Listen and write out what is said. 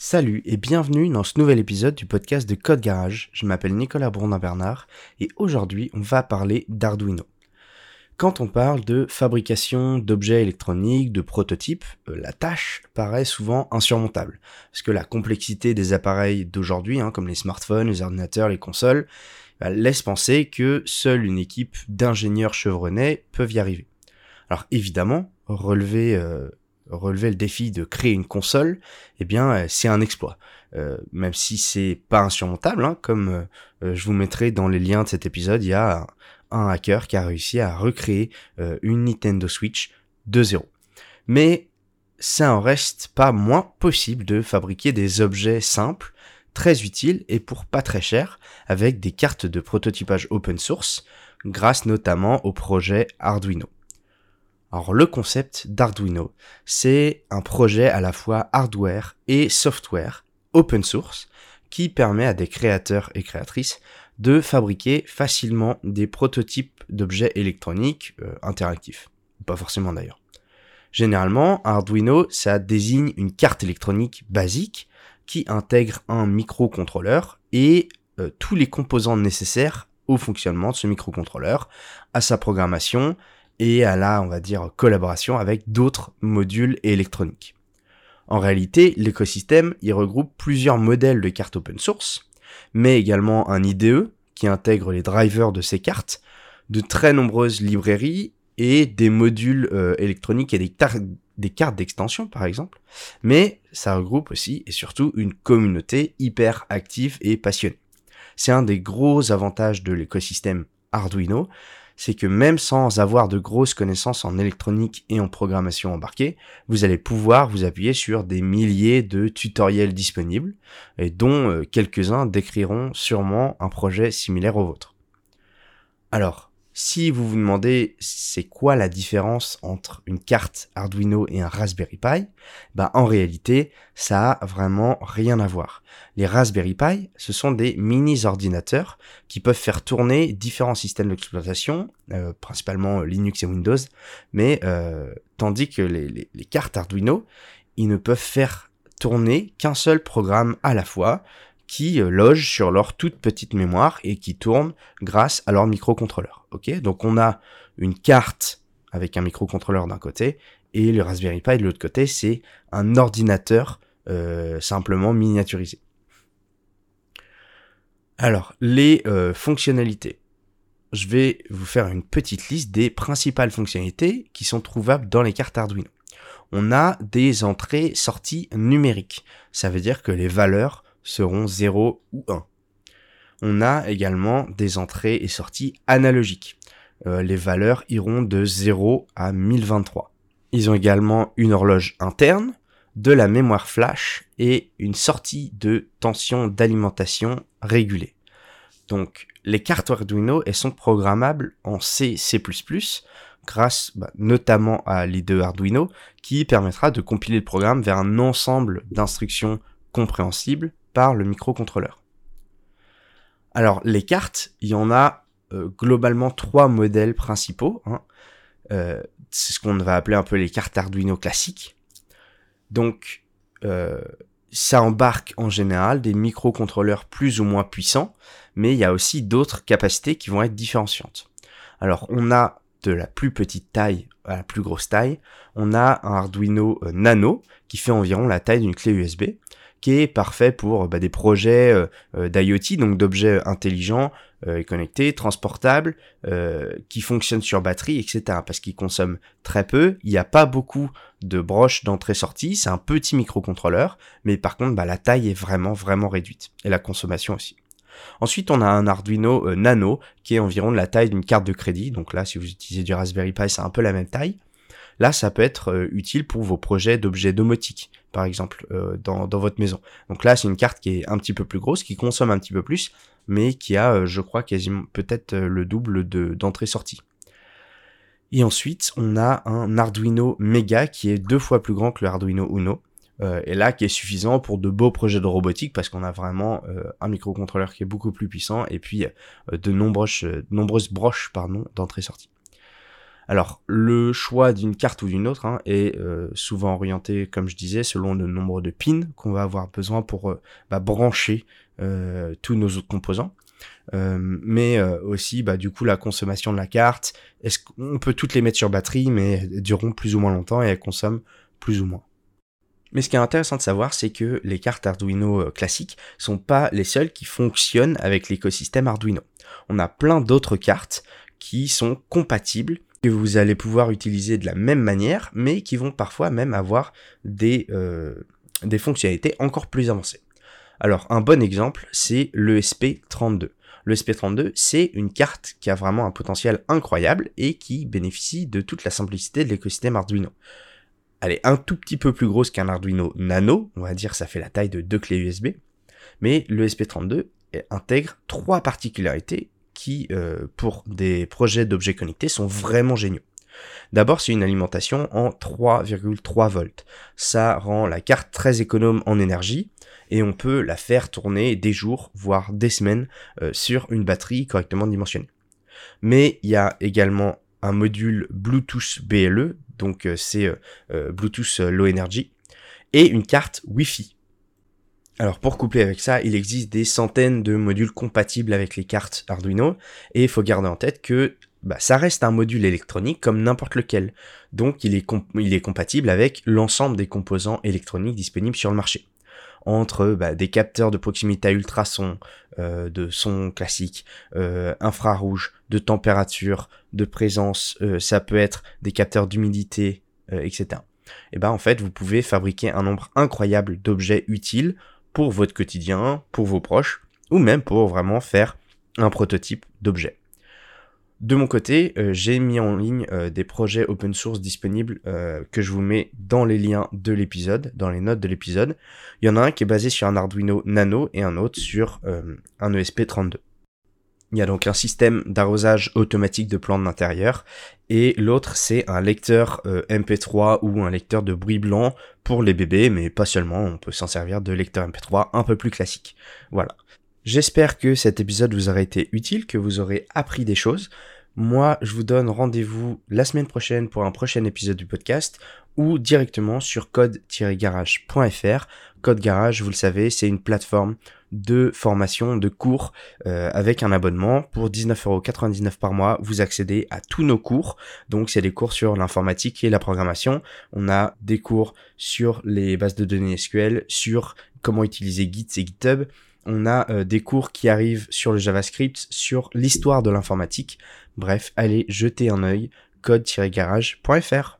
Salut et bienvenue dans ce nouvel épisode du podcast de Code Garage. Je m'appelle Nicolas Brondin-Bernard et aujourd'hui on va parler d'Arduino. Quand on parle de fabrication d'objets électroniques, de prototypes, euh, la tâche paraît souvent insurmontable. Parce que la complexité des appareils d'aujourd'hui, hein, comme les smartphones, les ordinateurs, les consoles, bah, laisse penser que seule une équipe d'ingénieurs chevronnés peuvent y arriver. Alors évidemment, relever euh, relever le défi de créer une console, eh bien, euh, c'est un exploit. Euh, même si c'est pas insurmontable, hein, comme euh, je vous mettrai dans les liens de cet épisode, il y a un, hacker qui a réussi à recréer une Nintendo Switch de zéro. Mais ça en reste pas moins possible de fabriquer des objets simples, très utiles et pour pas très cher, avec des cartes de prototypage open source, grâce notamment au projet Arduino. Alors le concept d'Arduino, c'est un projet à la fois hardware et software open source qui permet à des créateurs et créatrices de fabriquer facilement des prototypes d'objets électroniques euh, interactifs. Pas forcément d'ailleurs. Généralement, Arduino, ça désigne une carte électronique basique qui intègre un microcontrôleur et euh, tous les composants nécessaires au fonctionnement de ce microcontrôleur, à sa programmation, et à la, on va dire, collaboration avec d'autres modules électroniques. En réalité, l'écosystème y regroupe plusieurs modèles de cartes open source, mais également un IDE qui intègre les drivers de ces cartes, de très nombreuses librairies et des modules euh, électroniques et des, des cartes d'extension par exemple, mais ça regroupe aussi et surtout une communauté hyper active et passionnée. C'est un des gros avantages de l'écosystème Arduino, c'est que même sans avoir de grosses connaissances en électronique et en programmation embarquée, vous allez pouvoir vous appuyer sur des milliers de tutoriels disponibles, et dont euh, quelques-uns décriront sûrement un projet similaire au vôtre. Alors, si vous vous demandez c'est quoi la différence entre une carte Arduino et un Raspberry Pi, bah en réalité, ça a vraiment rien à voir. Les Raspberry Pi, ce sont des mini ordinateurs qui peuvent faire tourner différents systèmes d'exploitation, euh, principalement Linux et Windows, mais euh, tandis que les cartes Arduino, ils ne peuvent faire tourner qu'un seul programme à la fois, qui euh, logent sur leur toute petite mémoire et qui tournent grâce à leur microcontrôleur. Ok, donc on a une carte avec un microcontrôleur d'un côté et le Raspberry Pi de l'autre côté, c'est un ordinateur euh, simplement miniaturisé. Alors, les euh, fonctionnalités. Je vais vous faire une petite liste des principales fonctionnalités qui sont trouvables dans les cartes Arduino. On a des entrées-sorties numériques. Ça veut dire que les valeurs seront 0 ou 1. On a également des entrées et sorties analogiques. Euh, les valeurs iront de 0 à 1023. Ils ont également une horloge interne, de la mémoire flash et une sortie de tension d'alimentation régulée. Donc les cartes Arduino, elles sont programmables en C, C++, grâce bah, notamment à l'IDE Arduino, qui permettra de compiler le programme vers un ensemble d'instructions compréhensibles le microcontrôleur. Alors les cartes, il y en a euh, globalement trois modèles principaux. Hein. Euh, c'est ce qu'on va appeler un peu les cartes Arduino classiques. Donc euh, ça embarque en général des microcontrôleurs plus ou moins puissants, mais il y a aussi d'autres capacités qui vont être différenciantes. Alors on a de la plus petite taille à la plus grosse taille, on a un Arduino Nano qui fait environ la taille d'une clé USB qui est parfait pour bah, des projets euh, euh, d'IoT, donc d'objets intelligents euh, connectés, transportables, qui fonctionnent sur batterie, etc. Parce qu'ils consomment très peu, il n'y a pas beaucoup de broches d'entrée-sortie, c'est un petit microcontrôleur, mais par contre bah, la taille est vraiment vraiment réduite, et la consommation aussi. Ensuite, on a un Arduino Nano qui est environ de la taille d'une carte de crédit. Donc là, si vous utilisez du Raspberry Pi, c'est un peu la même taille. Là, ça peut être euh, utile pour vos projets d'objets domotiques, par exemple, euh, dans, votre maison. Donc là, c'est une carte qui est un petit peu plus grosse, qui consomme un petit peu plus, mais qui a, euh, je crois, quasiment peut-être le double de d'entrée-sortie. Et ensuite, on a un Arduino Mega qui est deux fois plus grand que le Arduino Uno. et là, qui est suffisant pour de beaux projets de robotique parce qu'on a vraiment un microcontrôleur qui est beaucoup plus puissant et puis de nombreuses, nombreuses broches pardon, d'entrée-sortie. Alors, le choix d'une carte ou d'une autre hein, est euh, souvent orienté, comme je disais, selon le nombre de pins qu'on va avoir besoin pour euh, bah, brancher euh, tous nos autres composants. mais aussi, bah, du coup, la consommation de la carte. Est-ce qu'on peut toutes les mettre sur batterie, mais elles dureront plus ou moins longtemps et elles consomment plus ou moins. Mais ce qui est intéressant de savoir, c'est que les cartes Arduino classiques sont pas les seules qui fonctionnent avec l'écosystème Arduino. On a plein d'autres cartes qui sont compatibles que vous allez pouvoir utiliser de la même manière, mais qui vont parfois même avoir des, euh, fonctionnalités encore plus avancées. Alors un bon exemple, c'est l'ESP32. L'ESP32, c'est une carte qui a vraiment un potentiel incroyable et qui bénéficie de toute la simplicité de l'écosystème Arduino. Elle est un tout petit peu plus grosse qu'un Arduino Nano, on va dire ça fait la taille de deux clés USB, mais l'ESP32 intègre trois particularités qui, euh, pour des projets d'objets connectés, sont vraiment géniaux. D'abord, c'est une alimentation en 3,3 volts. Ça rend la carte très économe en énergie et on peut la faire tourner des jours, voire des semaines, euh, sur une batterie correctement dimensionnée. Mais il y a également un module Bluetooth BLE, donc euh, c'est Bluetooth Low Energy, et une carte Wi-Fi. Alors pour coupler avec ça, il existe des centaines de modules compatibles avec les cartes Arduino et il faut garder en tête que bah, ça reste un module électronique comme n'importe lequel. Donc il est, compatible avec l'ensemble des composants électroniques disponibles sur le marché. Entre bah, des capteurs de proximité à ultrasons, euh, de son classique, euh, infrarouge, de température, de présence, euh, ça peut être des capteurs d'humidité, etc. Et ben en fait vous pouvez fabriquer un nombre incroyable d'objets utiles pour votre quotidien, pour vos proches, ou même pour vraiment faire un prototype d'objet. De mon côté, euh, j'ai mis en ligne euh, des projets open source disponibles euh, que je vous mets dans les liens de l'épisode, dans les notes de l'épisode. Il y en a un qui est basé sur un Arduino Nano et un autre sur un ESP32. Il y a donc un système d'arrosage automatique de plantes d'intérieur et l'autre c'est un lecteur euh, MP3 ou un lecteur de bruit blanc pour les bébés, mais pas seulement, on peut s'en servir de lecteur MP3 un peu plus classique. Voilà. J'espère que cet épisode vous aura été utile, que vous aurez appris des choses. Moi, je vous donne rendez-vous la semaine prochaine pour un prochain épisode du podcast ou directement sur code-garage.fr. Code Garage, vous le savez, c'est une plateforme de formation, de cours euh, avec un abonnement. Pour 19,99€ par mois, vous accédez à tous nos cours. Donc c'est des cours sur l'informatique et la programmation. On a des cours sur les bases de données SQL, sur comment utiliser Git et GitHub. On a euh, des cours qui arrivent sur le JavaScript, sur l'histoire de l'informatique. Bref, allez jeter un œil code-garage.fr.